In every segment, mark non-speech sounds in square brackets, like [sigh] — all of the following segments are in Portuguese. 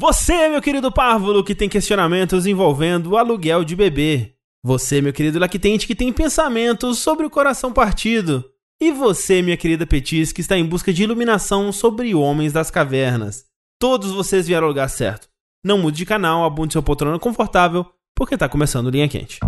Você, meu querido párvulo, que tem questionamentos envolvendo o aluguel de bebê. Você, meu querido lactente, que tem pensamentos sobre o coração partido. E você, minha querida Petis, que está em busca de iluminação sobre homens das cavernas. Todos vocês vieram ao lugar certo. Não mude de canal, abunde seu poltrona confortável, porque está começando Linha Quente.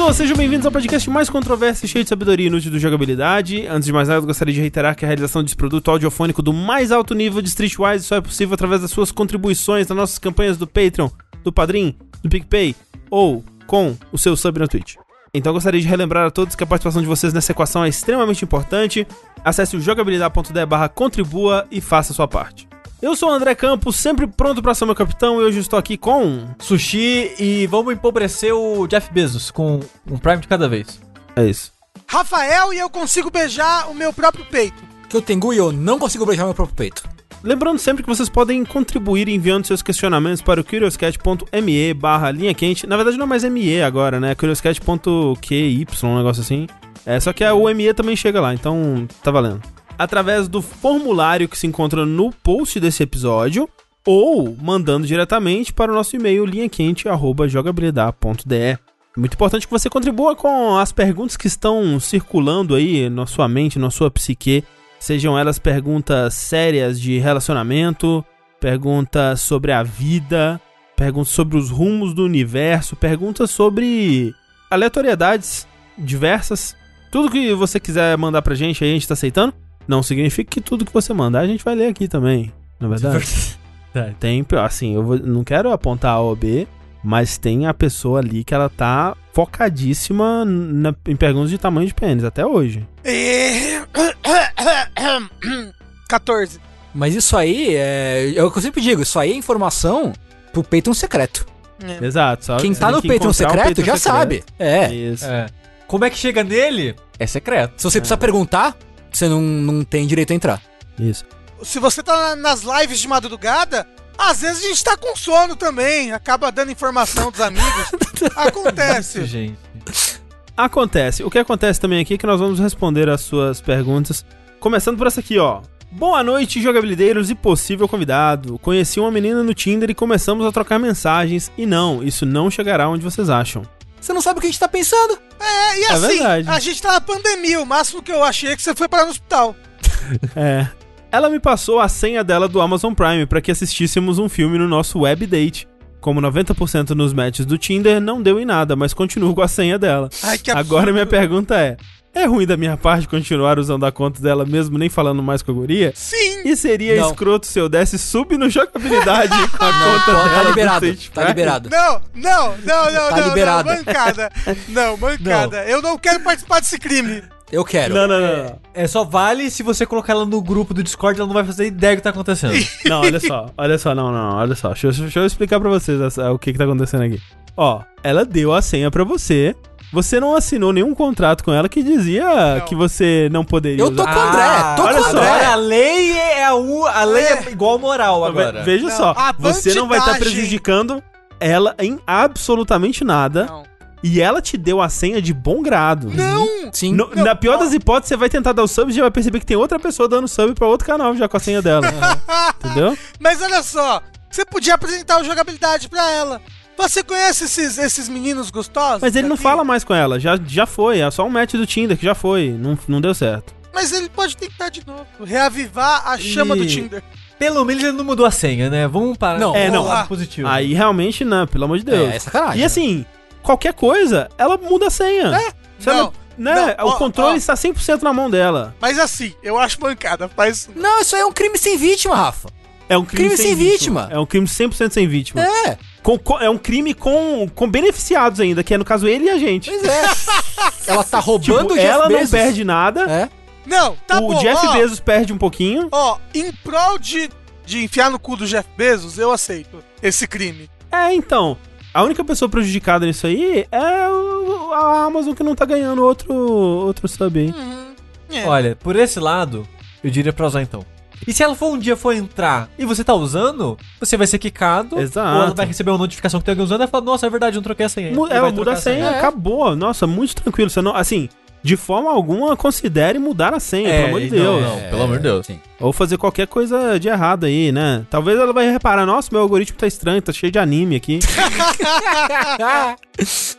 Pessoas, sejam bem-vindos ao podcast mais controverso e cheio de sabedoria inútil do jogabilidade. Antes de mais nada, eu gostaria de reiterar que a realização desse produto audiofônico do mais alto nível de Streetwise só é possível através das suas contribuições nas nossas campanhas do Patreon, do Padrim, do PicPay ou com o seu sub na Twitch. Então gostaria de relembrar a todos que a participação de vocês nessa equação é extremamente importante. Acesse o jogabilidade.de barra contribua e faça a sua parte. Eu sou o André Campos, sempre pronto para ser meu capitão e hoje estou aqui com... Sushi e vamos empobrecer o Jeff Bezos com um Prime de cada vez. É isso. Rafael e eu consigo beijar o meu próprio peito. Que eu tenho e eu não consigo beijar meu próprio peito. Lembrando sempre que vocês podem contribuir enviando seus questionamentos para o curioscat.me barra linha quente. Na verdade não é mais ME agora, né? curioscat.qy, um negócio assim. É, só que o ME também chega lá, então tá valendo. Através do formulário que se encontra no post desse episódio ou mandando diretamente para o nosso e-mail linhaquente@jogabilidade.de. É muito importante que você contribua com as perguntas que estão circulando aí na sua mente, na sua psique. Sejam elas perguntas sérias de relacionamento, perguntas sobre a vida, perguntas sobre os rumos do universo, perguntas sobre aleatoriedades diversas. Tudo que você quiser mandar pra gente a gente tá aceitando. Não significa que tudo que você mandar a gente vai ler aqui também, na verdade. Tem, assim, eu vou, não quero apontar A ou B, mas tem a pessoa ali que ela tá focadíssima na, em perguntas de tamanho de pênis, até hoje. E... [coughs] 14. Mas isso aí é. É o que eu sempre digo, isso aí é informação pro Patreon secreto. É. Exato. Só Quem tá no que Patreon encontrar o secreto Patreon já secreto. sabe. É. Isso. É. Como é que chega nele? É secreto. Se você precisar perguntar, você não, não tem direito a entrar. Isso. Se você tá nas lives de madrugada, às vezes a gente tá com sono também. Acaba dando informação dos amigos. [laughs] Acontece. gente. Acontece. O que acontece também aqui é que nós vamos responder as suas perguntas. Começando por essa aqui, ó. Boa noite, jogabilideiros e possível convidado. Conheci uma menina no Tinder e começamos a trocar mensagens. E não, isso não chegará onde vocês acham. Você não sabe o que a gente tá pensando. É, e É assim, a gente tá na pandemia. O máximo que eu achei é que você foi parar no hospital. [laughs] É. Ela me passou a senha dela do Amazon Prime para que assistíssemos um filme no nosso web date. Como 90% nos matches do Tinder, não deu em nada, mas continuo com a senha dela. Ai, que. Agora minha pergunta é: é ruim da minha parte continuar usando a conta dela mesmo nem falando mais com a guria? Sim. E seria Não. escroto se eu desse sub no jogabilidade [laughs] com a conta Pô, dela. tá do liberado. Tá liberado. Não, não, não, não, Tá não, liberado. não, mancada. Não, mancada. Eu não quero participar desse crime. Eu quero. Não, não, não, não. É só vale se você colocar ela no grupo do Discord, ela não vai fazer ideia do que tá acontecendo. [laughs] Não, olha só, olha só, não, não, olha só. Deixa, eu- deixa eu explicar pra vocês essa- o que que tá acontecendo aqui. Ó, ela deu a senha pra você. Você não assinou nenhum contrato com ela que dizia Não. que você não poderia Eu tô usar. com o André, tô olha com o só. André. Agora a lei é a, u, a lei é É. igual moral agora. Ve- Veja Não, só, a você não vai estar bandidagem. prejudicando ela em absolutamente nada. Não. E ela te deu a senha de bom grado. Não. Sim. No- Não, na pior das hipóteses, você vai tentar dar o sub e já vai perceber que tem outra pessoa dando sub pra outro canal já com a senha dela. [laughs] Entendeu? Mas olha só, você podia apresentar o jogabilidade pra ela. Você conhece esses, esses meninos gostosos? Mas ele não daqui? fala mais com ela, já, já foi, é só um match do Tinder que já foi, não, não deu certo. Mas ele pode tentar de novo. Reavivar a chama do Tinder. Pelo menos ele não mudou a senha, né? Vamos parar. Não, É, não. lado positivo. Aí realmente não, pelo amor de Deus. É, é sacanagem. e assim, qualquer coisa, ela muda a senha. Se ela- Não, né, não, o ó, controle ó. está 100% na mão dela. Mas assim, eu acho mancada. Faz. Não, isso aí é um crime sem vítima, Rafa. É um crime, Crime sem vítima. É um crime 100% sem vítima. É. Com- com- é um crime com, com beneficiados ainda, que é no caso ele e a gente. Pois é. [laughs] ela tá roubando Tipo, o Jeff ela não Bezos. perde nada, É. Não, tá o bom. Jeff ó, Bezos perde um pouquinho. Ó, em prol de, de enfiar no cu do Jeff Bezos, eu aceito esse crime. É, então. A única pessoa prejudicada nisso aí é o- a Amazon que não tá ganhando outro, outro sub aí. Uhum. É. Olha, por esse lado, eu diria pra usar então. E se ela for um dia for entrar e você tá usando, você vai ser quicado. Exato. Ou ela vai receber uma notificação que tem alguém usando e vai falar, nossa, é verdade, eu não troquei a senha. Mu- vai muda a senha, É. acabou. Nossa, muito tranquilo. Você não, assim, de forma alguma, considere mudar a senha, É, pelo amor de não, Deus. não. pelo amor de Deus. Sim. Ou fazer qualquer coisa de errado aí, né? Talvez ela vai reparar, nossa, meu algoritmo tá estranho, tá cheio de anime aqui. [laughs]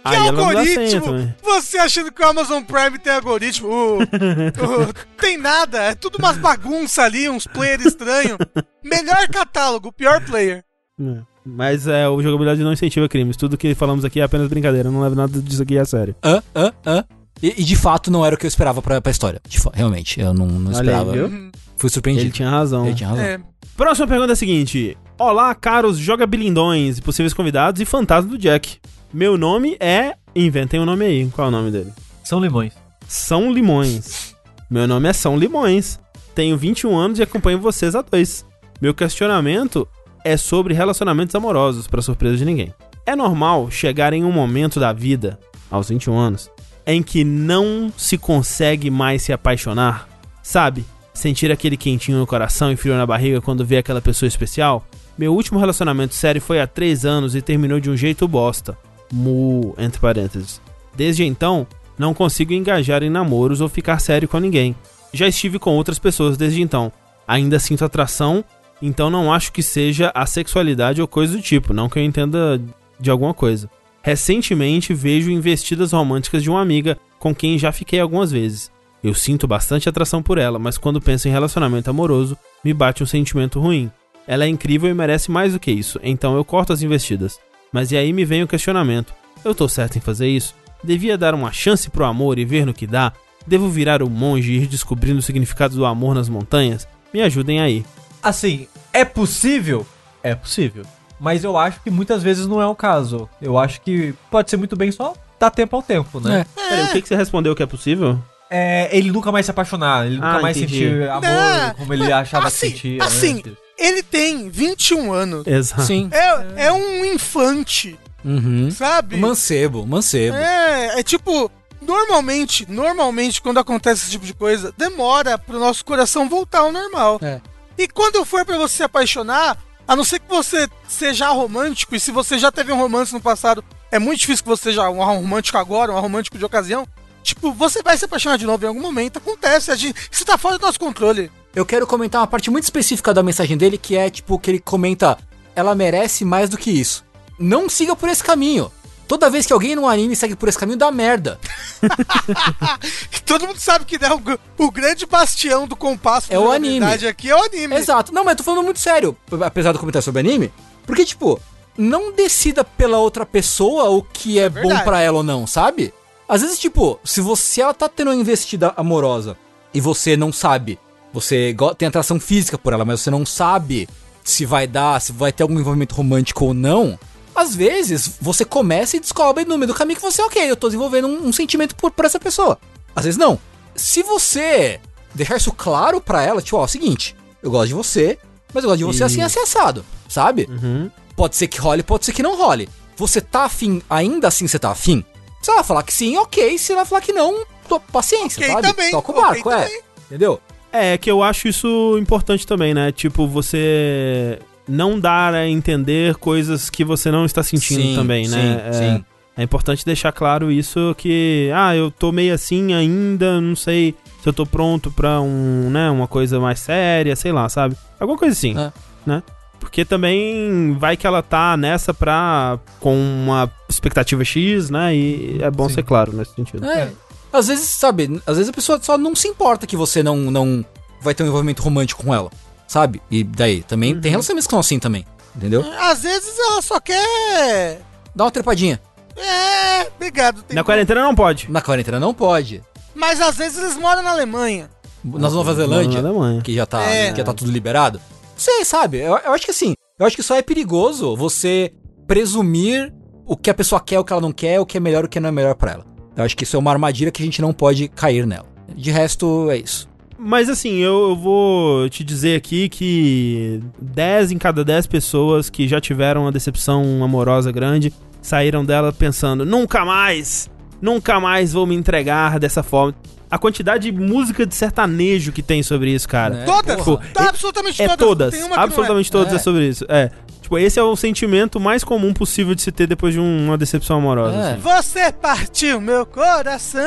Que aí algoritmo? Você achando que o Amazon Prime tem algoritmo? O- o- tem nada, é tudo umas bagunças ali, uns players estranhos. Melhor catálogo, pior player. É. Mas é, o jogabilidade não incentiva crimes. Tudo que falamos aqui é apenas brincadeira. Não leva nada disso aqui a sério. Hã? Hã? Hã? E, e de fato não era o que eu esperava pra, pra história. Realmente, eu não, não aí, esperava. viu? Uhum. Fui surpreendido. Ele tinha razão. Ele tinha razão. É. Próxima pergunta é a seguinte: Olá, caros jogabilindões e possíveis convidados e fantasma do Jack. Meu nome é. Inventem um nome aí. Qual é o nome dele? São limões. São Limões. Meu nome é São Limões. Tenho 21 anos e acompanho vocês há dois. Meu questionamento é sobre relacionamentos amorosos, para surpresa de ninguém. É normal chegar em um momento da vida, aos 21 anos, em que não se consegue mais se apaixonar? Sabe? Sentir aquele quentinho no coração e frio na barriga quando vê aquela pessoa especial? Meu último relacionamento sério foi há 3 anos e terminou de um jeito bosta. Mu, entre parênteses. Desde então, não consigo engajar em namoros ou ficar sério com ninguém. Já estive com outras pessoas desde então. Ainda sinto atração, então não acho que seja a sexualidade ou coisa do tipo, não que eu entenda de alguma coisa. Recentemente vejo investidas românticas de uma amiga com quem já fiquei algumas vezes. Eu sinto bastante atração por ela, mas quando penso em relacionamento amoroso, me bate um sentimento ruim. Ela é incrível e merece mais do que isso, então eu corto as investidas. Mas e aí me vem o questionamento: eu tô certo em fazer isso? Devia dar uma chance pro amor e ver no que dá? Devo virar o monge e ir descobrindo o significado do amor nas montanhas? Me ajudem aí. Assim, é possível? É possível. Mas eu acho que muitas vezes não é o caso. Eu acho que pode ser muito bem só dar tempo ao tempo, né? Peraí, o que, que você respondeu que é possível? É, ele nunca mais se apaixonar, ele nunca Ah, mais entendi. sentir amor Não, como ele achava assim, que sentia. assim, antes. Ele tem 21 anos. Exato. Sim. É, é um infante, Uhum. sabe? Mancebo, mancebo. É, é tipo, normalmente, normalmente, quando acontece esse tipo de coisa, demora pro nosso coração voltar ao normal. É. E quando for pra você se apaixonar, a não ser que você seja romântico, e se você já teve um romance no passado, é muito difícil que você seja um romântico agora, um romântico de ocasião. Tipo, você vai se apaixonar de novo em algum momento, acontece, a gente, isso tá fora do nosso controle. Eu quero comentar uma parte muito específica da mensagem dele, que é tipo que ele comenta: ela merece mais do que isso. Não siga por esse caminho. Toda vez que alguém num anime segue por esse caminho, dá merda. [laughs] Todo mundo sabe que né, o, o grande bastião do compasso É o anime. aqui é o anime. Exato. Não, mas eu tô falando muito sério, apesar do comentário sobre anime. Porque, tipo, não decida pela outra pessoa o que é, bom verdade. pra ela ou não, sabe? Às vezes, tipo, se você ela tá tendo uma investida amorosa e você não sabe, você tem atração física por ela, mas você não sabe se vai dar, se vai ter algum envolvimento romântico ou não. Às vezes, você começa e descobre no meio do caminho que você, ok, eu tô desenvolvendo um, um sentimento por, por essa pessoa. Às vezes não. Se você deixar isso claro pra ela, tipo, ó, é o seguinte, eu gosto de você, mas eu gosto de você assim, assim, assado, sabe? Uhum. Pode ser que role, pode ser que não role. Você tá afim, ainda assim você tá afim? Se ela falar que sim, ok. Se ela falar que não, tô, paciência, Ok sabe? também, Toca o barco, é. também. Entendeu? É, que eu acho isso importante também, né? Tipo, você não dar a entender coisas que você não está sentindo Sim, também, né? sim, é, sim. é importante deixar claro isso que, ah, eu tô meio assim ainda, não sei se eu tô pronto pra um, né, uma coisa mais séria, sei lá, sabe? Alguma coisa assim, É. né? Porque também vai que ela tá nessa pra. com uma expectativa X, né? E é bom Sim. ser claro nesse sentido. É. Às vezes, sabe, às vezes a pessoa só não se importa que você não, não vai ter um envolvimento romântico com ela, sabe? E daí, também Uhum. tem relacionamentos que são assim também, entendeu? Às vezes ela só quer. Dá uma trepadinha. É, obrigado. tem Na quarentena não pode. Na quarentena não pode. Mas às vezes eles moram na Alemanha. Na Nova Zelândia, Na Alemanha. que já tá, É. que já tá tudo liberado. Sei, sabe? Eu, eu acho que assim, eu acho que só é perigoso você presumir o que a pessoa quer, o que ela não quer, o que é melhor, o que não é melhor pra ela. Eu acho que isso é uma armadilha que a gente não pode cair nela. De resto, é isso. Mas assim, eu, eu vou te dizer aqui que 10 em cada 10 pessoas que já tiveram uma decepção amorosa grande saíram dela pensando, nunca mais Nunca mais vou me entregar dessa forma. A quantidade de música de sertanejo que tem sobre isso, cara. Né? Todas! Porra. Tá, absolutamente É todas. todas. Tem uma que não é. Absolutamente todas é. É. sobre isso. É. Tipo, esse é o sentimento mais comum possível de se ter depois de um- uma decepção amorosa. É. assim. Você partiu meu coração.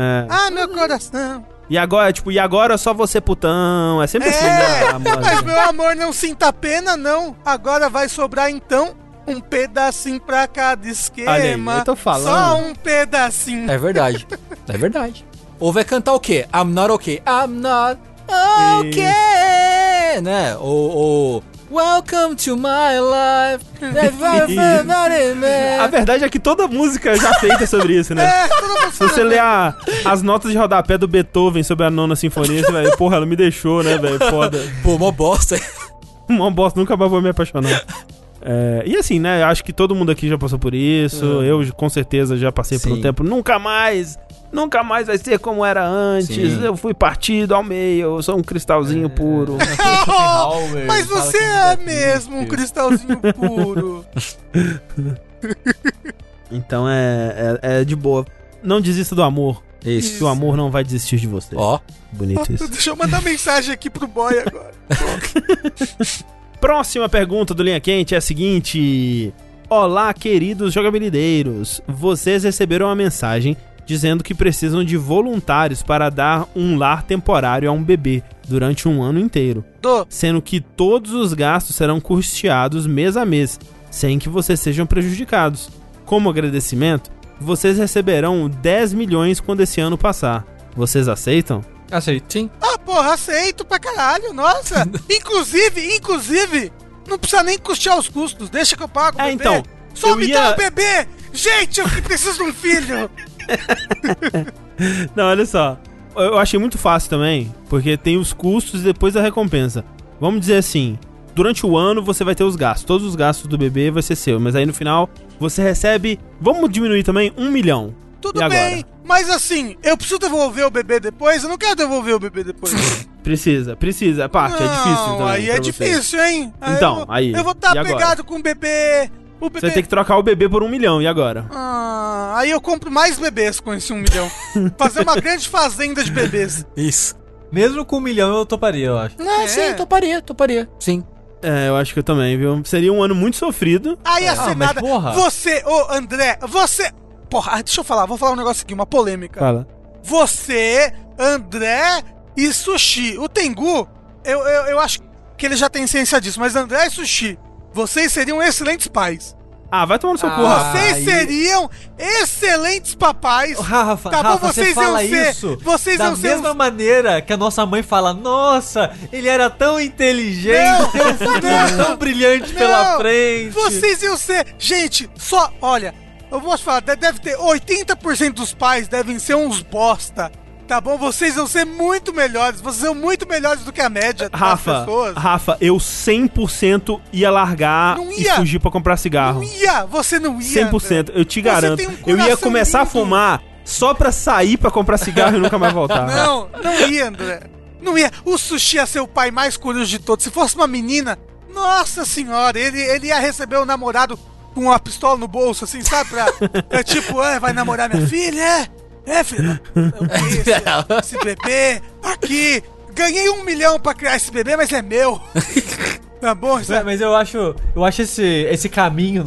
É. Ah, meu coração. E agora, tipo, e agora só você putão. É sempre assim, É, né? a mas meu amor, não sinta pena, não. Agora vai sobrar então um pedacinho pra cada esquema. Olha aí, eu tô falando. Só um pedacinho. É verdade. É verdade. Ou vai cantar o quê? I'm not okay. I'm not okay. Né? Ou, ou Welcome to my life. [laughs] A verdade é que toda música já feita é sobre isso, né? [laughs] É, Se você ler a- as notas de rodapé do Beethoven sobre a nona sinfonia, você vai, porra, ela me deixou, né, velho? Foda. Pô, mó bosta. Uma bosta, nunca mais vou me apaixonar. [laughs] É, e assim, né? Acho que todo mundo aqui já passou por isso. Eu, com certeza, já passei por um Sim. tempo. Nunca mais! Nunca mais vai ser como era antes. Sim. Eu fui partido ao meio. Eu sou um cristalzinho puro. [laughs] Oh, mas você é mesmo um cristalzinho puro. [laughs] Então é, é, é de boa. Não desista do amor. Isso. Que o amor não vai desistir de você. Ó. Bonito isso. [laughs] Deixa eu mandar mensagem aqui pro boy agora. Próxima pergunta do Linha Quente é a seguinte: Olá, queridos jogabilideiros. Vocês receberam uma mensagem dizendo que precisam de voluntários para dar um lar temporário a um bebê durante um ano inteiro, Tô. sendo que todos os gastos serão custeados mês a mês, sem que vocês sejam prejudicados. Como agradecimento, vocês receberão 10 milhões quando esse ano passar. Vocês aceitam? Aceito. Sim. Ah, porra, aceito pra caralho, nossa. [laughs] inclusive, inclusive, não precisa nem custear os custos, deixa que eu pago É, bebê. então, Só me ia- dá o bebê! Gente, eu que preciso de um filho! [laughs] Não, olha só. Eu achei muito fácil também, porque tem os custos e depois a recompensa. Vamos dizer assim, durante o ano você vai ter os gastos. Todos os gastos do bebê vai ser seu, mas aí no final você recebe, vamos diminuir também, um milhão. Tudo E agora? bem, mas assim, eu preciso devolver o bebê depois? Eu não quero devolver o bebê depois. [laughs] Precisa, precisa. Parte, é difícil Não, também. Aí é vocês. difícil, hein? Então, eu, vou- aí, Eu vou estar agora? pegado com o bebê. O bebê. Você vai ter que trocar o bebê por um milhão, e agora? Ah, aí eu compro mais bebês com esse um milhão. [laughs] Fazer uma grande fazenda de bebês. Isso. Mesmo com um milhão eu toparia, eu acho. Não, É. sim, toparia, toparia. Sim. É, eu acho que eu também, viu? Seria um ano muito sofrido. Aí ia Ah, ser mas nada. porra. Você, ô André, você. Porra, ah, deixa eu falar, vou falar um negócio aqui, uma polêmica. Fala. Você, André e Sushi. O Tengu, eu, eu, eu acho que ele já tem ciência disso, mas André e Sushi, vocês seriam excelentes pais. Ah, vai tomar no seu Ah, cu, Rafa. Vocês aí- seriam excelentes papais. Rafa, Tá bom, Rafa, vocês você fala iam ser- isso vocês da iam ser mesma maneira que a nossa mãe fala, nossa, ele era tão inteligente, Não, não, tão brilhante não, pela frente. Vocês iam ser. Gente, só. Olha, eu te falar, de- deve ter 80% dos pais devem ser uns bosta. Tá bom? Vocês vão ser muito melhores. Vocês são muito melhores do que a média das Rafa, pessoas. Rafa, eu 100% ia largar Não e ia. fudgir pra comprar cigarro. Não ia, você não ia. 100%, André. eu te garanto. um eu ia começar a lindo. fumar só pra sair pra comprar cigarro e nunca mais voltar. Não, não ia, André. Não ia. O Sushi ia ser o pai mais curioso de todos. Se fosse uma menina, nossa senhora, ele, ele ia receber o namorado com uma pistola no bolso, assim, sabe? Pra, [laughs] é tipo, é, vai namorar minha filha? É, é, filha. Eu conheço [laughs] esse bebê aqui. Ganhei um milhão pra criar esse bebê, mas é meu. [laughs] Tá bom? Mas, mas eu acho, eu acho esse, esse caminho,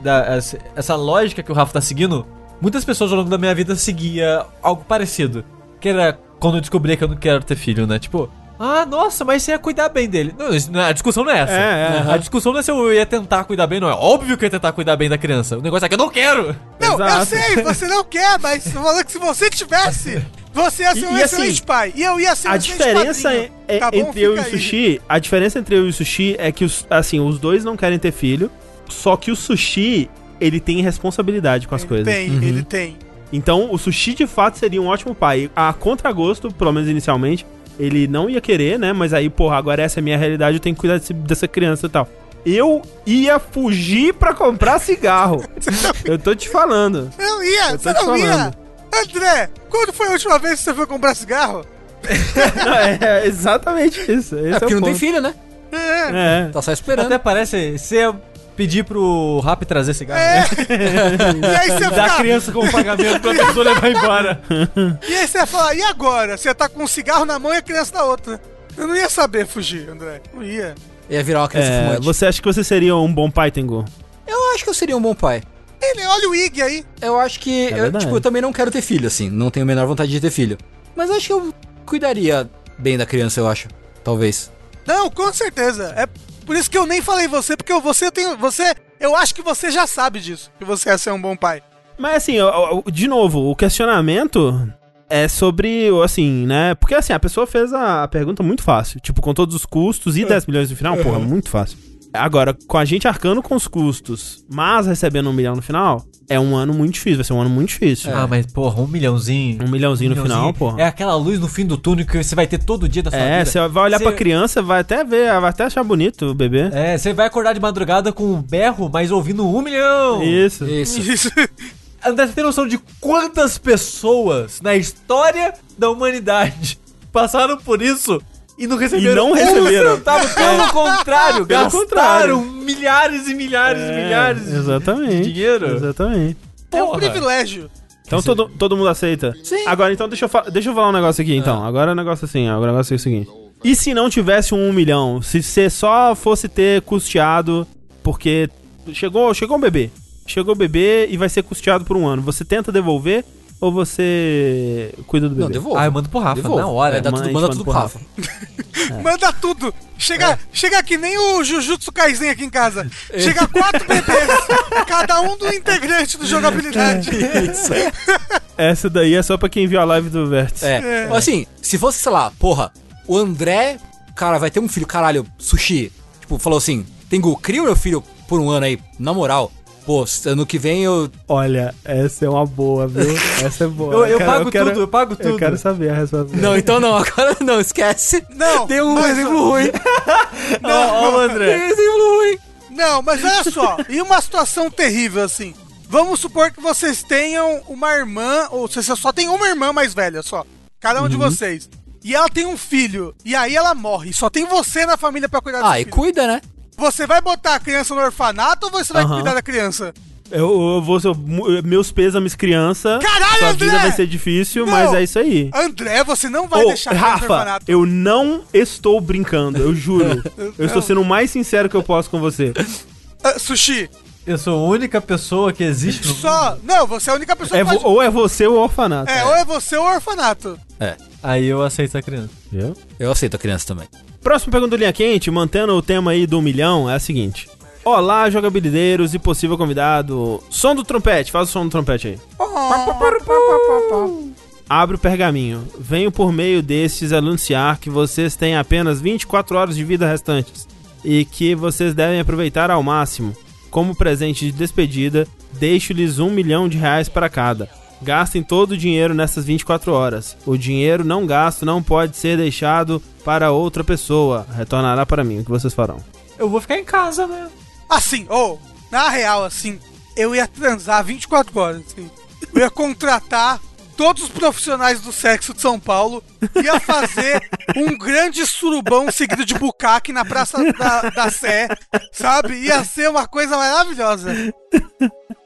da, essa, essa lógica que o Rafa tá seguindo, muitas pessoas ao longo da minha vida seguia algo parecido. Que era quando eu descobri que eu não quero ter filho, né? Tipo, ah, nossa, mas você ia cuidar bem dele. Não, é- a discussão não é essa. É, é. A discussão não é se eu ia tentar cuidar bem, não. É óbvio que eu ia tentar cuidar bem da criança. O negócio é que eu não quero. Não, eu Exato. sei, você não quer, mas falando que se você tivesse, você ia ser E- um e excelente assim, pai. E eu ia ser um A excelente diferença padrinho. é- Tá bom? entre eu e o. Sushi, a diferença entre eu e o Sushi é que os, assim, os dois não querem ter filho, só que o Sushi, ele tem responsabilidade com as Ele coisas. tem, ele tem. Então, o Sushi de fato seria um ótimo pai. A contragosto, pelo menos inicialmente, ele não ia querer, né? Mas aí, porra, agora essa é a minha realidade, eu tenho que cuidar desse- dessa criança e tal. Eu ia fugir pra comprar cigarro. [laughs] eu tô te falando. Não ia, Eu tô você te não ia. falando. André, quando foi a última vez que você foi comprar cigarro? [laughs] é, exatamente isso. Esse É é, porque o não tem filho, né? É. É. Tá só esperando. Até parece ser Pedir pro Rap trazer cigarro. É. [laughs] e aí você Dar a fica, criança como pagamento pra pessoa levar embora. E aí você vai falar, e agora? Você tá com um cigarro na mão e a criança na outra. Eu não ia saber fugir, André. Não ia. Ia virar uma criança É, fumante. você acha que você seria um bom pai, Tengu? Eu acho que eu seria um bom pai. Ele, olha o Ig aí. Eu acho que. eu, verdade. tipo, eu também não quero ter filho, assim. Não tenho a menor vontade de ter filho. Mas acho que eu cuidaria bem da criança, eu acho. Talvez. Não, com certeza. É por isso que eu nem falei você, porque eu- você tem. Você. Eu acho que você já sabe disso. Que você ia ser um bom pai. Mas assim, ó, ó, de novo, o questionamento é sobre, assim, né? Porque assim, a pessoa fez a a pergunta muito fácil. Tipo, com todos os custos e 10 milhões no final, porra, muito fácil. Agora, com a gente arcando com os custos, mas recebendo um milhão no final, é um ano muito difícil, vai ser um ano muito difícil. Ah, mas porra, um milhãozinho. Um milhãozinho no final, porra. É aquela luz no fim do túnel que você vai ter todo dia da sua É, vida. você vai olhar Você- pra criança, vai até ver, vai até achar bonito o bebê. É, você vai acordar de madrugada com um berro, mas ouvindo um milhão. Isso. Isso. Isso. André, você tem noção de quantas pessoas na história da humanidade [laughs] passaram por isso e não receberam não receberam. um centavo? Pelo [laughs] contrário, Pelo gastaram contrário. milhares e milhares e É, milhares de- exatamente. de dinheiro. Exatamente. É um Porra. privilégio. Então todo, todo mundo aceita? Sim. Agora, então, deixa eu, fa- deixa eu falar um negócio aqui, então. Agora o negócio assim, agora o negócio é o seguinte. E se não tivesse um milhão? Se você só fosse ter custeado porque chegou, chegou um bebê. Chegou o bebê e vai ser custeado por um ano. Você tenta devolver ou você cuida do bebê? Não, devolvo. Ah, eu mando pro Rafa, Devolvo. na hora. É, dá mãe, tudo, manda tudo pro pro Rafa. [laughs] Manda tudo. Chega, chega que nem o Jujutsu Kaisen aqui em casa. Chega quatro [laughs] bebês. cada um do integrante do jogabilidade. Isso. [laughs] Essa daí é só pra quem viu a live do Vértice. É. Assim, se fosse, sei lá, porra, o André, cara, vai ter um filho, caralho, sushi. Tipo, falou assim: Tengu, cria o meu filho por um ano aí, na moral. Pô, ano que vem eu. Olha, essa é uma boa, viu? Essa é boa. [laughs] Eu, eu quero- pago quero- tudo, eu pago tudo. Eu quero saber a resposta. Não, então não, [laughs] agora não, esquece. Não, Deu um mas- exemplo ruim. [laughs] Ó, ó, André. um exemplo ruim. Não, mas olha só. E uma situação terrível assim. Vamos supor que vocês tenham uma irmã, ou se você só tem uma irmã mais velha só. Cada um de vocês. E ela tem um filho. E aí ela morre. Só tem você na família pra cuidar desse Ah, e filho. cuida, né? Você vai botar a criança no orfanato ou você vai Aham. cuidar da criança? Eu, eu vou ser. Meus pêsames, criança. Caralho, Sua André! vida vai ser difícil, Não. mas é isso aí. André, você não vai Ô, deixar a criança no Rafa, eu não estou brincando, eu juro. [laughs] eu estou sendo o mais sincero que eu posso com você. Ah, sushi, Eu sou a única pessoa que existe no só. Não, você é a única pessoa É que pode. ou é você ou o orfanato. É, ou é você ou o orfanato. Aí eu aceito a criança. Viu? Eu aceito a criança também. Próxima pergunta do Linha Quente, mantendo o tema aí do milhão, é a seguinte. Olá, jogabilideiros e possível convidado. Som do trompete, faz o som do trompete aí. Abre o pergaminho. Venho por meio destes anunciar que vocês têm apenas 24 horas de vida restantes e que vocês devem aproveitar ao máximo. Como presente de despedida, deixo-lhes um milhão de reais para cada. Gastem todo o dinheiro nessas 24 horas. O dinheiro não gasto não pode ser deixado para outra pessoa. Retornará para mim. O que vocês farão? Eu vou ficar em casa, né? Assim, ou, na real, assim, eu ia transar 24 horas, assim. Eu ia contratar todos os profissionais do sexo de São Paulo, ia fazer [laughs] um grande surubão seguido de bucaque na Praça da, da Sé, sabe? Ia ser uma coisa maravilhosa.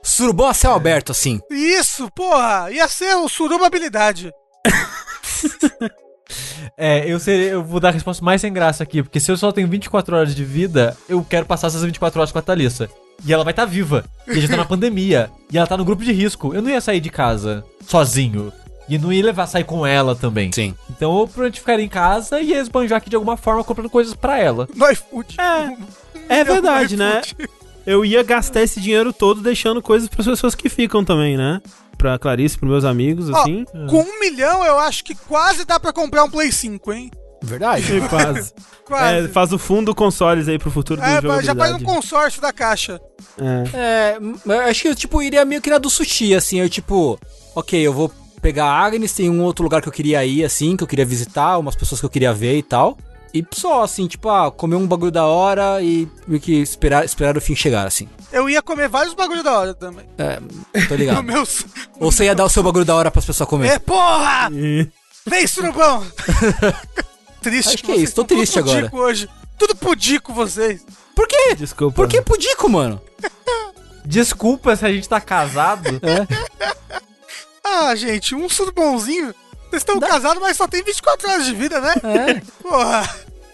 Surubão a céu aberto, assim. Isso, porra, ia ser o suruba habilidade. [laughs] É, eu, seria, eu vou dar a resposta mais sem graça aqui, porque se eu só tenho 24 horas de vida, eu quero passar essas 24 horas com a Thalissa. E ela vai estar viva. E a gente tá na [laughs] pandemia. E ela tá no grupo de risco. Eu não ia sair de casa sozinho. E não ia levar sair com ela também. Sim. Então eu provavelmente ficaria em casa e ia esbanjar aqui de alguma forma comprando coisas pra ela. No iFood. É, é verdade, né? Eu ia gastar esse dinheiro todo deixando coisas para as pessoas que ficam também, né? Pra Clarice, pros meus amigos, Ó, assim. com um milhão, eu acho que quase dá pra comprar um Play 5, hein? Verdade. E quase. [laughs] Quase. É, faz o fundo consoles aí pro futuro do É, jogo. já faz um consórcio da caixa. É. É, acho que eu, tipo, iria meio que na do sushi, assim, eu, tipo, ok, eu vou pegar a Agnes, tem um outro lugar que eu queria ir, assim, que eu queria visitar, umas pessoas que eu queria ver e tal. E só, assim, tipo, ah, comer um bagulho da hora e meio que esperar, esperar o fim chegar, assim. Eu ia comer vários bagulho da hora também. É, tô ligado. [laughs] meu... Ou você ia dar o seu bagulho da hora pras pessoas comer. É, porra! E- Vem, surubão! [laughs] triste Acho que é isso, tô estão tudo triste agora. pudico hoje. Tudo pudico vocês. Por quê? Desculpa. Por que pudico, mano? [laughs] Desculpa se a gente tá casado. [laughs] Ah, gente, um surdo bonzinho. Vocês estão casados, mas só tem 24 horas de vida, né? É. [laughs] Porra.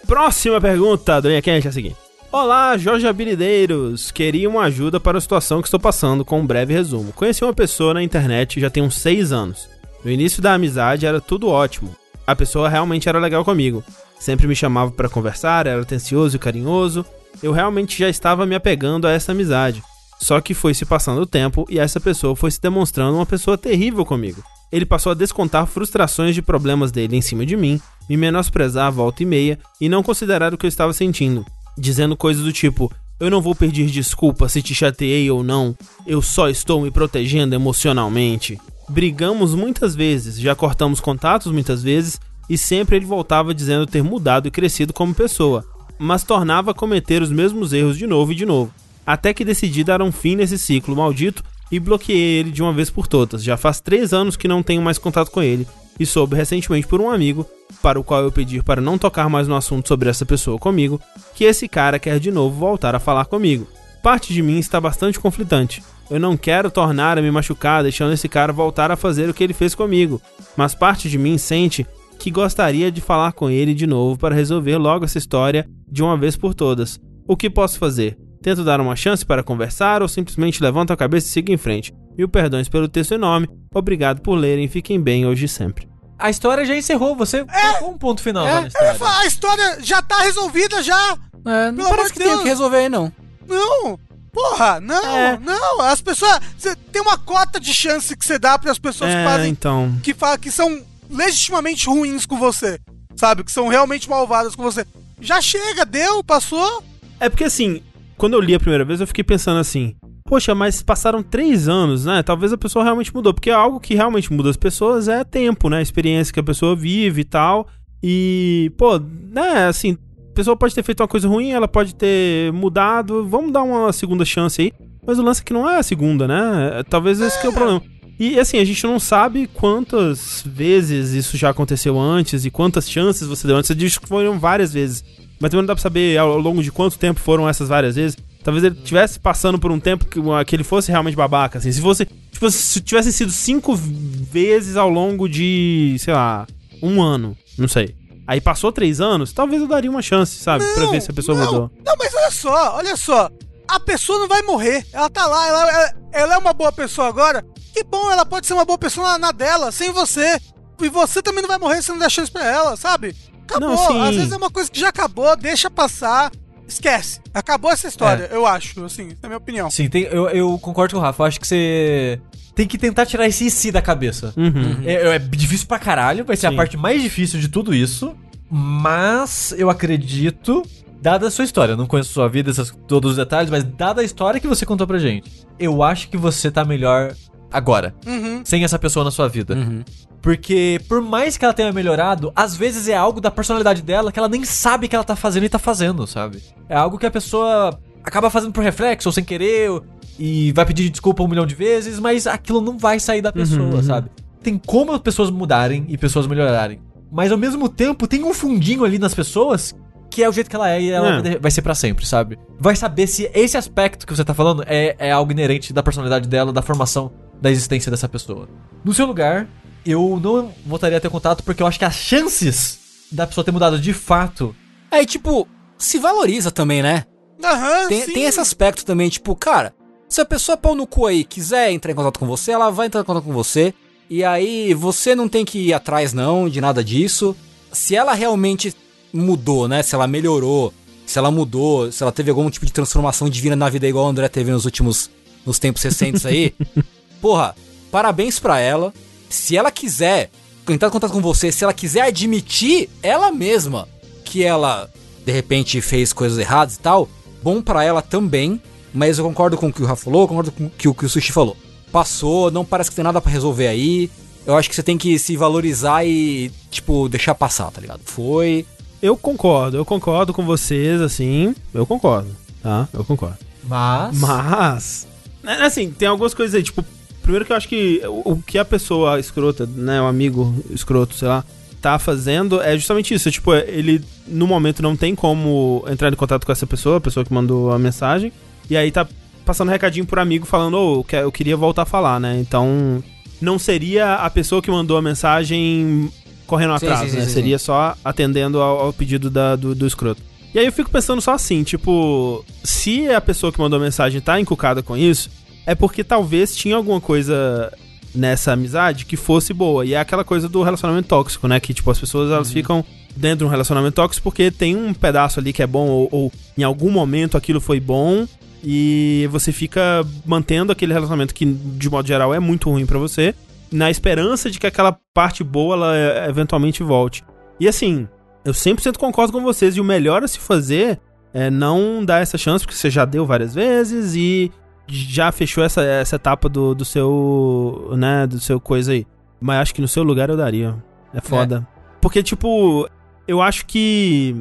Próxima pergunta, Dorinha Quente, é a seguinte. Olá, Jorge Habilideiros. Queria uma ajuda para a situação que estou passando com um breve resumo. Conheci uma pessoa na internet já tem uns 6 anos. No início da amizade era tudo ótimo. A pessoa realmente era legal comigo. Sempre me chamava para conversar, era atencioso e carinhoso. Eu realmente já estava me apegando a essa amizade. Só que foi se passando o tempo e essa pessoa foi se demonstrando uma pessoa terrível comigo. Ele passou a descontar frustrações de problemas dele em cima de mim, me menosprezar a volta e meia e não considerar o que eu estava sentindo, dizendo coisas do tipo: Eu não vou pedir desculpa se te chateei ou não, eu só estou me protegendo emocionalmente. Brigamos muitas vezes, já cortamos contatos muitas vezes e sempre ele voltava dizendo ter mudado e crescido como pessoa, mas tornava a cometer os mesmos erros de novo e de novo. Até que decidi dar um fim nesse ciclo maldito e bloqueei ele de uma vez por todas. Já faz três anos que não tenho mais contato com ele e soube recentemente por um amigo, para o qual eu pedi para não tocar mais no assunto sobre essa pessoa comigo, que esse cara quer de novo voltar a falar comigo. Parte de mim está bastante conflitante. Eu não quero tornar a me machucar deixando esse cara voltar a fazer o que ele fez comigo, mas parte de mim sente que gostaria de falar com ele de novo para resolver logo essa história de uma vez por todas. O que posso fazer? Tento dar uma chance para conversar ou simplesmente levanto a cabeça e sigo em frente. Mil perdões pelo texto enorme. Obrigado por lerem. Fiquem bem hoje e sempre. A história já encerrou, você colocou um ponto final É, na Eu ia história. falar, A história já tá resolvida já. É, não Pelo parece que de tem o Deus. que resolver aí, não. Não. Porra, não, É. não. As pessoas. Você tem uma cota de chance que você dá para as pessoas que É, fazem. então. Que, fa que são legitimamente ruins com você. Sabe? Que são realmente malvadas com você. Já chega, deu, passou. É porque assim, quando eu li a primeira vez, eu fiquei pensando assim. Poxa, mas passaram três anos, né? Talvez a pessoa realmente mudou. Porque algo que realmente muda as pessoas é tempo, né? A experiência que a pessoa vive e tal. E, pô, né, assim, pessoa pode ter feito uma coisa ruim, ela pode ter mudado. Vamos dar uma segunda chance aí. Mas o lance é que não é a segunda, né? Talvez esse que é o problema. E assim, a gente não sabe quantas vezes isso já aconteceu antes e quantas chances você deu antes. Você disse que foram várias vezes. Mas também não dá pra saber ao longo de quanto tempo foram essas várias vezes. Talvez ele estivesse passando por um tempo que, que ele fosse realmente babaca, assim. Se fosse. Tipo, se tivesse sido cinco vezes ao longo de, sei lá, um ano. Não sei. Aí passou três anos, talvez eu daria uma chance, sabe? pra ver se a pessoa não, mudou. Não, mas olha só, olha só. A pessoa não vai morrer. Ela tá lá, ela, ela, ela é uma boa pessoa agora. Que bom, ela pode ser uma boa pessoa na, na dela, sem você. E você também não vai morrer se não der chance pra ela, sabe? Acabou. Não, sim. Às vezes é uma coisa que já acabou, deixa passar. Esquece. Acabou essa história, eu acho, assim, na minha opinião. Sim, tem- eu, eu concordo com o Rafa. Eu acho que você tem que tentar tirar esse si da cabeça. Uhum. É, é difícil pra caralho, vai ser Sim. a parte mais difícil de tudo isso. Mas eu acredito, dada a sua história, não conheço sua vida, essas, todos os detalhes, mas dada a história que você contou pra gente, eu acho que você tá melhor agora, Uhum. sem essa pessoa na sua vida. Uhum. Porque por mais que ela tenha melhorado, às vezes é algo da personalidade dela que ela nem sabe que ela tá fazendo e tá fazendo, sabe? É algo que a pessoa acaba fazendo por reflexo ou sem querer ou- e vai pedir desculpa um milhão de vezes, mas aquilo não vai sair da pessoa, uhum. sabe? Tem como as pessoas mudarem e pessoas melhorarem. Mas ao mesmo tempo tem um fundinho ali nas pessoas que é o jeito que ela é e ela É. vai ser pra sempre, sabe? Vai saber se esse aspecto que você tá falando é, é algo inerente da personalidade dela, da formação da existência dessa pessoa. No seu lugar, eu não voltaria a ter contato porque eu acho que as chances da pessoa ter mudado de fato. Aí, tipo, se valoriza também, né? Aham, Tem, sim. tem esse aspecto também, tipo, cara, se a pessoa pau no cu aí quiser entrar em contato com você, ela vai entrar em contato com você. E aí você não tem que ir atrás, não, de nada disso. Se ela realmente mudou, né? Se ela melhorou, se ela mudou, se ela teve algum tipo de transformação divina na vida igual o André teve nos últimos. nos tempos recentes aí. [laughs] porra, parabéns pra ela. Se ela quiser entrar em contato com você, se ela quiser admitir ela mesma que ela de repente fez coisas erradas e tal, bom pra ela também. Mas eu concordo com o que o Rafa falou, eu concordo com o que o, que o Sushi falou. Passou, não parece que tem nada pra resolver aí. Eu acho que você tem que se valorizar e, tipo, deixar passar, tá ligado? Foi. Eu concordo, eu concordo com vocês, assim. Eu concordo, tá? Eu concordo. Mas. Mas, né, assim, tem algumas coisas aí, tipo, primeiro que eu acho que o, o que a pessoa escrota, né, o amigo escroto, sei lá, tá fazendo é justamente isso. Tipo, ele no momento não tem como entrar em contato com essa pessoa, a pessoa que mandou a mensagem, e aí tá passando um recadinho pro amigo falando, ô, que- eu queria voltar a falar, né? Então, não seria a pessoa que mandou a mensagem correndo Sim, atrás, sim, sim, né? sim, seria só atendendo ao, ao pedido da- do, do escroto. E aí eu fico pensando só assim, tipo, se a pessoa que mandou a mensagem tá encucada com isso, é porque talvez tinha alguma coisa nessa amizade que fosse boa. E é aquela coisa do relacionamento tóxico, né? Que, tipo, as pessoas elas ficam dentro de um relacionamento tóxico porque tem um pedaço ali que é bom, ou, ou em algum momento aquilo foi bom, e você fica mantendo aquele relacionamento que, de modo geral, é muito ruim pra você, na esperança de que aquela parte boa ela eh, eventualmente volte. E assim, eu 100% concordo com vocês, e o melhor a se fazer é não dar essa chance, porque você já deu várias vezes e já fechou essa, essa etapa do, do seu, né, do seu coisa aí. Mas acho que no seu lugar eu daria. É foda. Porque, tipo, eu acho que.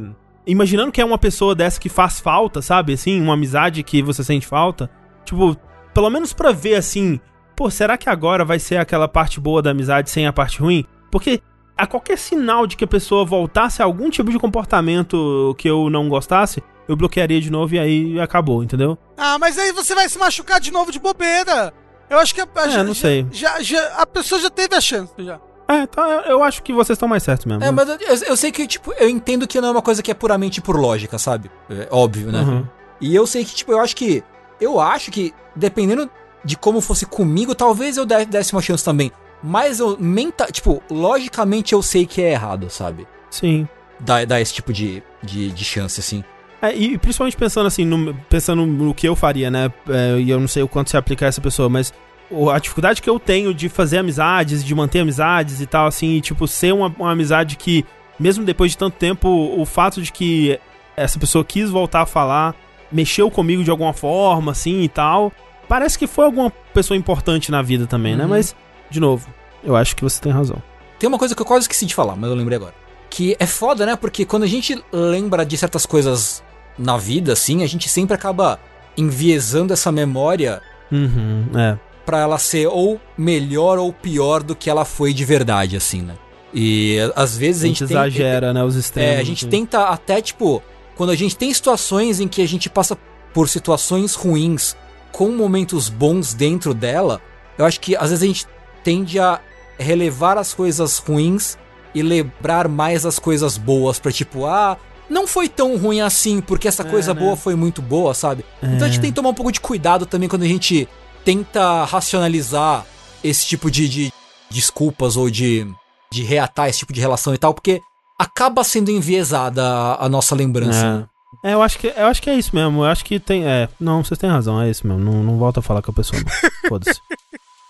Imaginando que é uma pessoa dessa que faz falta, sabe? Assim, uma amizade que você sente falta. Tipo, pelo menos pra ver assim. Pô, será que agora vai ser aquela parte boa da amizade sem a parte ruim? Porque a qualquer sinal de que a pessoa voltasse a algum tipo de comportamento que eu não gostasse, eu bloquearia de novo e aí acabou, entendeu? Ah, mas aí você vai se machucar de novo de bobeira. Eu acho que a, a- É, já, não sei. Já, já- a pessoa já teve a chance já. É, então eu, acho que vocês estão mais certos mesmo. É, mas eu, eu sei que, tipo, eu entendo que não é uma coisa que é puramente por lógica, sabe? É óbvio, né? Uhum. E eu sei que, tipo, eu acho que. Eu acho que, dependendo de como fosse comigo, talvez eu de- desse uma chance também. Mas eu menta, tipo, logicamente eu sei que é errado, sabe? Sim. Dar, dar esse tipo de, de, de chance, assim. É, e principalmente pensando assim, no, pensando no que eu faria, né? É, e eu não sei o quanto se aplica a essa pessoa, mas a dificuldade que eu tenho de fazer amizades, de manter amizades e tal, assim, e, tipo, ser uma, uma amizade que, mesmo depois de tanto tempo, o fato de que essa pessoa quis voltar a falar, mexeu comigo de alguma forma, assim e tal, parece que foi alguma pessoa importante na vida também, né? Uhum. Mas, de novo, eu acho que você tem razão. Tem uma coisa que eu quase esqueci de falar, mas eu lembrei agora. Que é foda, né? Porque quando a gente lembra de certas coisas na vida, assim, a gente sempre acaba enviesando essa memória Uhum, é. Pra ela ser ou melhor ou pior do que ela foi de verdade, assim, né? E às vezes A a gente gente, tem- exagera, né? Os extremos. É, a gente assim. tenta até, tipo, quando a gente tem situações em que a gente passa por situações ruins com momentos bons dentro dela, eu acho que às vezes a gente tende a relevar as coisas ruins e lembrar mais as coisas boas pra tipo, ah, não foi tão ruim assim, porque essa É, coisa né? boa foi muito boa, sabe? Então a gente É. tem que tomar um pouco de cuidado também quando a gente tenta racionalizar esse tipo de, de desculpas ou de, de reatar esse tipo de relação e tal, porque acaba sendo enviesada a, a nossa lembrança. É. É, eu acho que eu acho que é isso mesmo. Eu acho que tem. É, não, vocês têm razão, é isso mesmo. Não, não volta a falar com a pessoa. [laughs] Foda-se.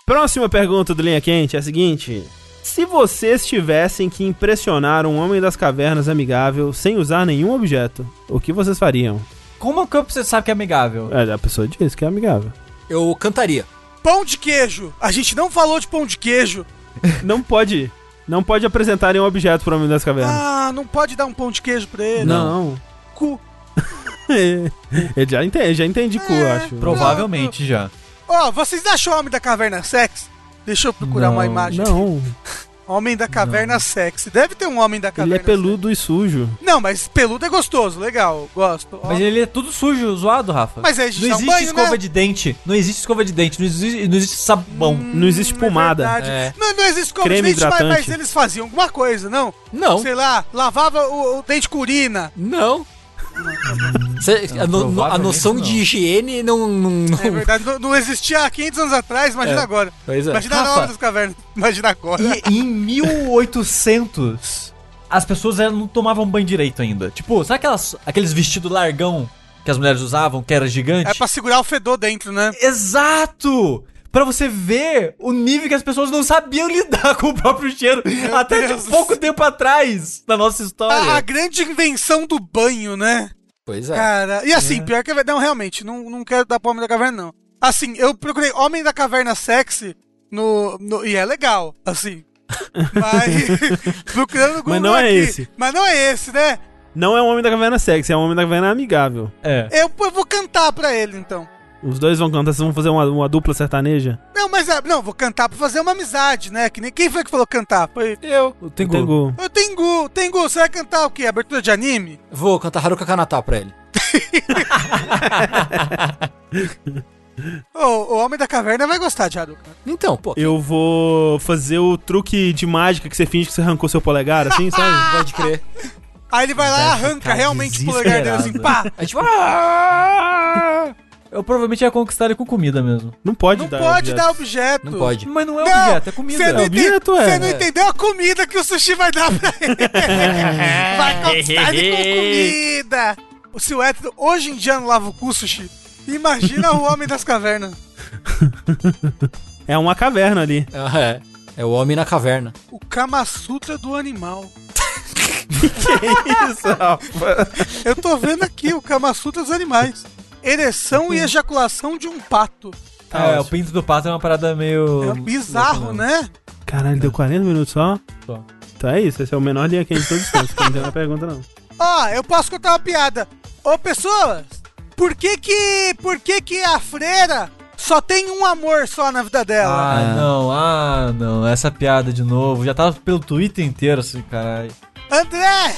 Próxima pergunta do Linha Quente é a seguinte: Se vocês tivessem que impressionar um homem das cavernas amigável sem usar nenhum objeto, o que vocês fariam? Como que você sabe que é amigável? É, a pessoa diz que é amigável. Eu cantaria. Pão de queijo. A gente não falou de pão de queijo. [laughs] Não pode. Não pode apresentar nenhum objeto para o homem das cavernas. Ah, não pode dar um pão de queijo pra ele. não. Cu. [laughs] Ele já entende, já entende cu, É, acho. Provavelmente já. Ó, vocês acham o Homem da Caverna sexy? Deixa eu procurar Não, uma imagem. Não, [laughs] Homem da Caverna sexy. Deve ter um Homem da ele Caverna é peludo e sujo. sexy. Não, mas peludo é gostoso, legal, gosto. Mas ele é tudo sujo, zoado, Rafa. Mas aí a gente não um existe banho, escova né? de dente. Não existe escova de dente. Não existe, não existe sabão. Não existe Hum, pomada. verdade. É. Não, não existe escova Creme de dente, mas, hidratante. mas eles faziam alguma coisa, não? Não, Sei lá, lavava o, o dente com urina. não. Cê- a, no- no- a noção não. de higiene não. não, não- É verdade, não, não existia há 500 anos atrás, imagina É. agora. Pois é. Imagina na Rafa. hora das cavernas, [laughs] imagina agora. E em 1800, as pessoas não tomavam banho direito ainda. Tipo, sabe aquelas, aqueles vestidos largão que as mulheres usavam, que era gigante? É pra segurar o fedor dentro, né? Exato! Pra você ver o nível que as pessoas não sabiam [laughs] lidar com o próprio cheiro até Deus de pouco tempo atrás na nossa A, a história. grande invenção do banho, né? Pois é. Cara, e assim, pior que. Não, realmente, não, não quero dar pro Homem da Caverna, não. Assim, eu procurei Homem da Caverna sexy no. no- e é legal, assim. [laughs] Mas. [laughs] procurando Mas não é aqui. esse. Mas não é esse, né? Não é um homem da caverna sexy, é um homem da caverna amigável. É. Eu, eu vou cantar pra ele, então. Os dois vão cantar, vocês vão fazer uma, uma dupla sertaneja? Não, mas é, não, vou cantar pra fazer uma amizade, né? Que nem quem foi que falou cantar? Foi. Eu. O Tengu. Tengu. Ô, Tengu, Tengu, você vai cantar o quê? Abertura de anime? Vou cantar Haruka Kanata pra ele. [laughs] Ô, o Homem da Caverna vai gostar de Hadouken. Então, pô, Eu vou fazer o truque de mágica que você finge que você arrancou seu polegar, assim, sabe? [laughs] pode crer. Aí ele vai lá e arranca realmente o polegar dele assim, pá! Aí tipo, ah! Eu provavelmente ia conquistar ele com comida mesmo. Não pode Não dar. pode objeto. dar objeto. Não pode. Mas não é Não, objeto, é comida. Você não, É objeto, é. você não entendeu a comida que o sushi vai dar pra ele. [laughs] vai conquistar ele com comida. O Silvestre hoje em dia não lava o cu, sushi. Imagina o Homem das Cavernas. [laughs] É uma caverna ali. Ah, é. É o homem na caverna. O Kama Sutra do animal. [laughs] que isso, Rafa? Eu tô vendo aqui o Kama Sutra dos animais. Ereção e ejaculação de um pato. É, o pinto do pato é uma parada meio. É bizarro, né? Caralho, deu 40 minutos só? Só. Então é isso, esse é o menor linha quente de todos os tempos. que Não tem uma pergunta, não. Ó, eu posso contar uma piada. Ô, pessoas, por que que, por que que a freira só tem um amor só na vida dela? Ah, É. não, ah, não. Essa piada de novo. Já tava pelo Twitter inteiro, assim, caralho. André,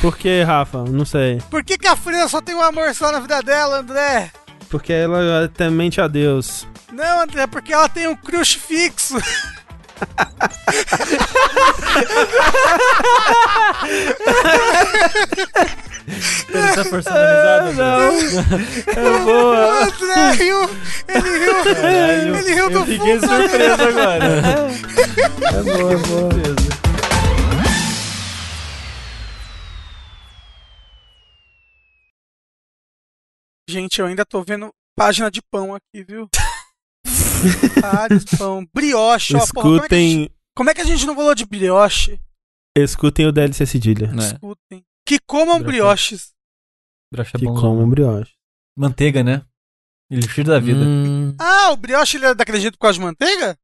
Por que, Rafa? Não sei. por que que a freira só tem um amor só na vida dela, André? Porque ela temente a Deus. Não, André, porque ela tem um crush fixo. Ele tá forçando a risada, não. É boa. André riu, ele riu, Caralho, ele riu do Eu fiquei fundo. surpreso agora. É boa, é boa. Gente, eu ainda tô vendo página de pão aqui, viu? [laughs] Vários pão. Brioche, ó, porra, como é, gente, Escutem, como é que a gente não falou de brioche? escutem o DLC Cedilha. Né? Escutem. Que comam Brioche. brioches. Brocha é Que bom. comam brioche. Manteiga, né? Elixir da vida. Hum, Ah, o brioche ele é daquele jeito por causa de manteiga?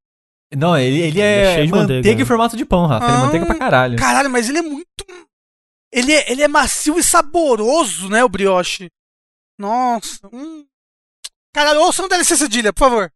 Não, ele, ele Ele é é, cheio de manteiga, manteiga, em formato de pão, Rafa. Ele é Ah. manteiga pra caralho. Caralho, mas ele é muito. Ele é, ele é macio e saboroso, né, o brioche? Nossa. Hum. Caralho, ouçam o DLC Cedilha, por favor.